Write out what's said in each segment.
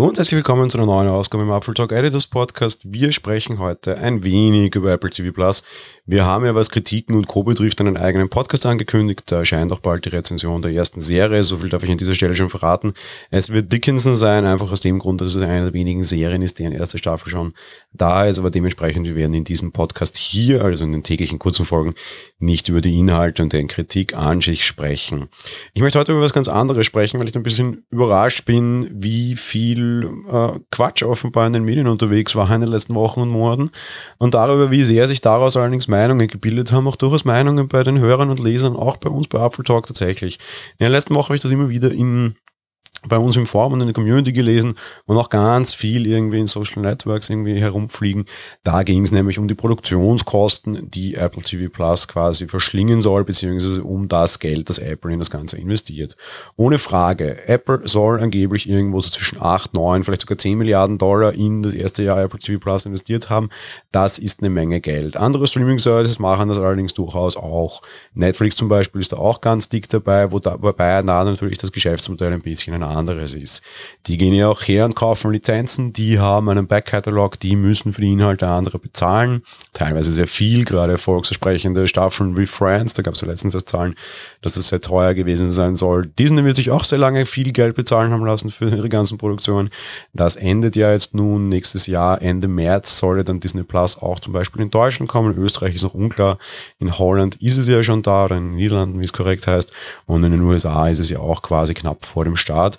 Hallo und herzlich willkommen zu einer neuen Ausgabe im Apple Talk Editors Podcast. Wir sprechen heute ein wenig über Apple TV Plus. Wir haben ja, was Kritiken und Co. betrifft, einen eigenen Podcast angekündigt. Da erscheint auch bald die Rezension der ersten Serie. So viel darf ich an dieser Stelle schon verraten. Es wird Dickinson sein, einfach aus dem Grund, dass es eine der wenigen Serien ist, deren erste Staffel schon da ist. Aber dementsprechend, wir werden in diesem Podcast hier, also in den täglichen kurzen Folgen, nicht über die Inhalte und deren Kritik an sich sprechen. Ich möchte heute über was ganz anderes sprechen, weil ich ein bisschen überrascht bin, wie viel äh, Quatsch offenbar in den Medien unterwegs war in den letzten Wochen und Monaten und darüber, wie sehr sich daraus allerdings Meinungen gebildet haben, auch durchaus Meinungen bei den Hörern und Lesern, auch bei uns bei Apple Talk tatsächlich. In der letzten Woche habe ich das immer wieder in bei uns im Forum und in der Community gelesen und auch ganz viel irgendwie in Social Networks irgendwie herumfliegen. Da ging es nämlich um die Produktionskosten, die Apple TV Plus quasi verschlingen soll, beziehungsweise um das Geld, das Apple in das Ganze investiert. Ohne Frage, Apple soll angeblich irgendwo so zwischen 8, 9, vielleicht sogar 10 Milliarden Dollar in das erste Jahr Apple TV Plus investiert haben. Das ist eine Menge Geld. Andere Streaming-Services machen das allerdings durchaus auch. Netflix zum Beispiel ist da auch ganz dick dabei, wo da, wobei da natürlich das Geschäftsmodell ein bisschen ein anderes ist. Die gehen ja auch her und kaufen Lizenzen, die haben einen Backkatalog, die müssen für die Inhalte andere bezahlen. Teilweise sehr viel, gerade erfolgsversprechende Staffeln wie Friends, da gab es ja letztens das Zahlen, dass das sehr teuer gewesen sein soll. Disney wird sich auch sehr lange viel Geld bezahlen haben lassen für ihre ganzen Produktionen. Das endet ja jetzt nun nächstes Jahr, Ende März soll dann Disney Plus auch zum Beispiel in Deutschland kommen. Österreich ist noch unklar. In Holland ist es ja schon da, oder in den Niederlanden, wie es korrekt heißt. Und in den USA ist es ja auch quasi knapp vor dem Start.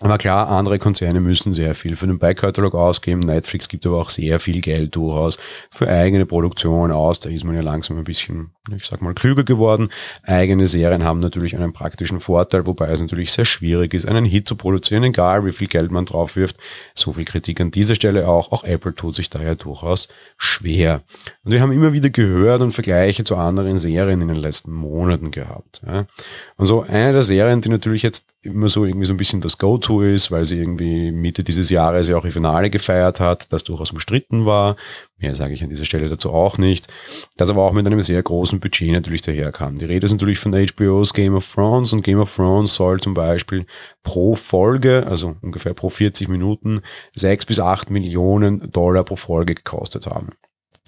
Aber klar, andere Konzerne müssen sehr viel für den Backkatalog ausgeben. Netflix gibt aber auch sehr viel Geld durchaus für eigene Produktion aus. Da ist man ja langsam ein bisschen, ich sag mal, klüger geworden. Eigene Serien haben natürlich einen praktischen Vorteil, wobei es natürlich sehr schwierig ist, einen Hit zu produzieren, egal wie viel Geld man drauf wirft. So viel Kritik an dieser Stelle auch. Auch Apple tut sich daher durchaus schwer. Und wir haben immer wieder gehört und Vergleiche zu anderen Serien in den letzten Monaten gehabt. Und so eine der Serien, die natürlich jetzt immer so irgendwie so ein bisschen das Go Go-To ist, weil sie irgendwie Mitte dieses Jahres ja auch ihr Finale gefeiert hat, das durchaus umstritten war. Mehr sage ich an dieser Stelle dazu auch nicht. Das aber auch mit einem sehr großen Budget natürlich daherkam. Die Rede ist natürlich von HBO's Game of Thrones und Game of Thrones soll zum Beispiel pro Folge, also ungefähr pro 40 Minuten, sechs bis acht Millionen Dollar pro Folge gekostet haben.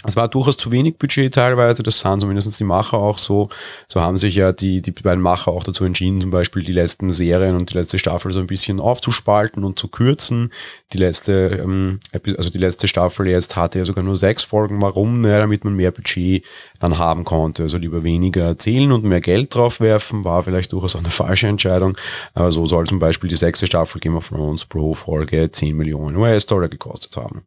Es war durchaus zu wenig Budget teilweise, das sahen zumindest die Macher auch so. So haben sich ja die, die beiden Macher auch dazu entschieden, zum Beispiel die letzten Serien und die letzte Staffel so ein bisschen aufzuspalten und zu kürzen. Die letzte, ähm, also die letzte Staffel jetzt hatte ja sogar nur sechs Folgen. Warum? Naja, damit man mehr Budget dann haben konnte. Also lieber weniger erzählen und mehr Geld drauf werfen, war vielleicht durchaus auch eine falsche Entscheidung. Aber so soll zum Beispiel die sechste Staffel Game of Thrones pro Folge 10 Millionen US-Dollar gekostet haben.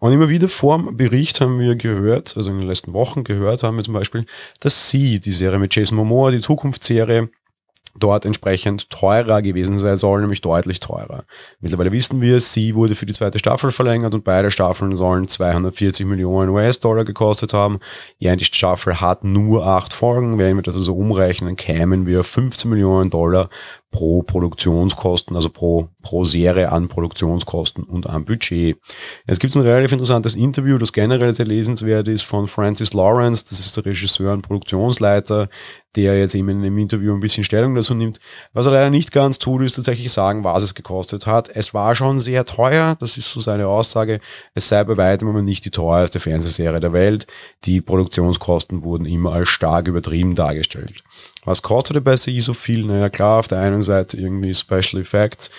Und immer wieder vor dem Bericht haben wir gehört, also in den letzten Wochen gehört haben wir zum Beispiel, dass sie, die Serie mit Jason Momoa, die Zukunftsserie, dort entsprechend teurer gewesen sein soll, nämlich deutlich teurer. Mittlerweile wissen wir, sie wurde für die zweite Staffel verlängert und beide Staffeln sollen 240 Millionen US-Dollar gekostet haben. Ja, die Staffel hat nur acht Folgen. Wenn wir das also umrechnen, kämen wir 15 Millionen Dollar pro Produktionskosten, also pro, pro Serie an Produktionskosten und an Budget. Jetzt gibt es ein relativ interessantes Interview, das generell sehr lesenswert ist von Francis Lawrence, das ist der Regisseur und Produktionsleiter, der jetzt eben in einem Interview ein bisschen Stellung dazu nimmt. Was er leider nicht ganz tut, ist tatsächlich sagen, was es gekostet hat. Es war schon sehr teuer, das ist so seine Aussage. Es sei bei weitem aber nicht die teuerste Fernsehserie der Welt. Die Produktionskosten wurden immer als stark übertrieben dargestellt. Was kostet bei sie so viel? Naja, klar, auf der einen Seite irgendwie Special Effects.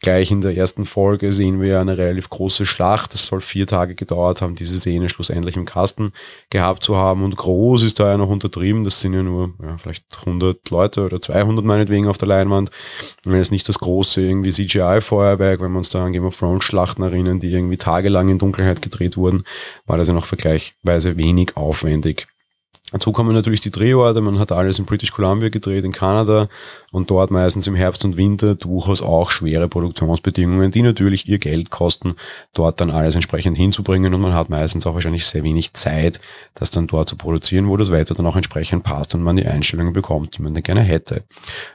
Gleich in der ersten Folge sehen wir eine relativ große Schlacht. Es soll vier Tage gedauert haben, diese Szene schlussendlich im Kasten gehabt zu haben. Und groß ist da ja noch untertrieben. Das sind ja nur ja, vielleicht 100 Leute oder 200 meinetwegen auf der Leinwand. wenn es nicht das große irgendwie CGI-Feuerwerk, wenn wir uns da an Game of Thrones Schlachten erinnern, die irgendwie tagelang in Dunkelheit gedreht wurden, war das ja noch vergleichsweise wenig aufwendig. Dazu kommen natürlich die Drehorte. Man hat alles in British Columbia gedreht, in Kanada und dort meistens im Herbst und Winter durchaus auch schwere Produktionsbedingungen, die natürlich ihr Geld kosten, dort dann alles entsprechend hinzubringen und man hat meistens auch wahrscheinlich sehr wenig Zeit, das dann dort zu produzieren, wo das Wetter dann auch entsprechend passt und man die Einstellungen bekommt, die man dann gerne hätte.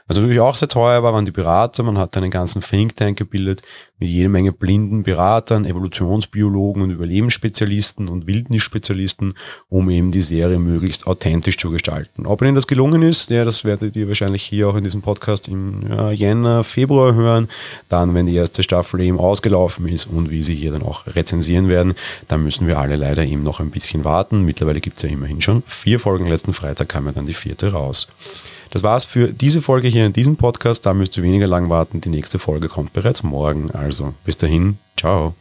Also natürlich auch sehr teuer war, waren die Berater. Man hat einen ganzen Think Tank gebildet mit jede Menge blinden Beratern, Evolutionsbiologen und Überlebensspezialisten und Wildnisspezialisten, um eben die Serie möglichst authentisch zu gestalten. Ob Ihnen das gelungen ist, ja, das werdet ihr wahrscheinlich hier auch in diesem Podcast im ja, Jänner, Februar hören. Dann, wenn die erste Staffel eben ausgelaufen ist und wie sie hier dann auch rezensieren werden, dann müssen wir alle leider eben noch ein bisschen warten. Mittlerweile gibt es ja immerhin schon vier Folgen. Letzten Freitag kam ja dann die vierte raus. Das war's für diese Folge hier in diesem Podcast. Da müsst ihr weniger lang warten. Die nächste Folge kommt bereits morgen. Also bis dahin, ciao.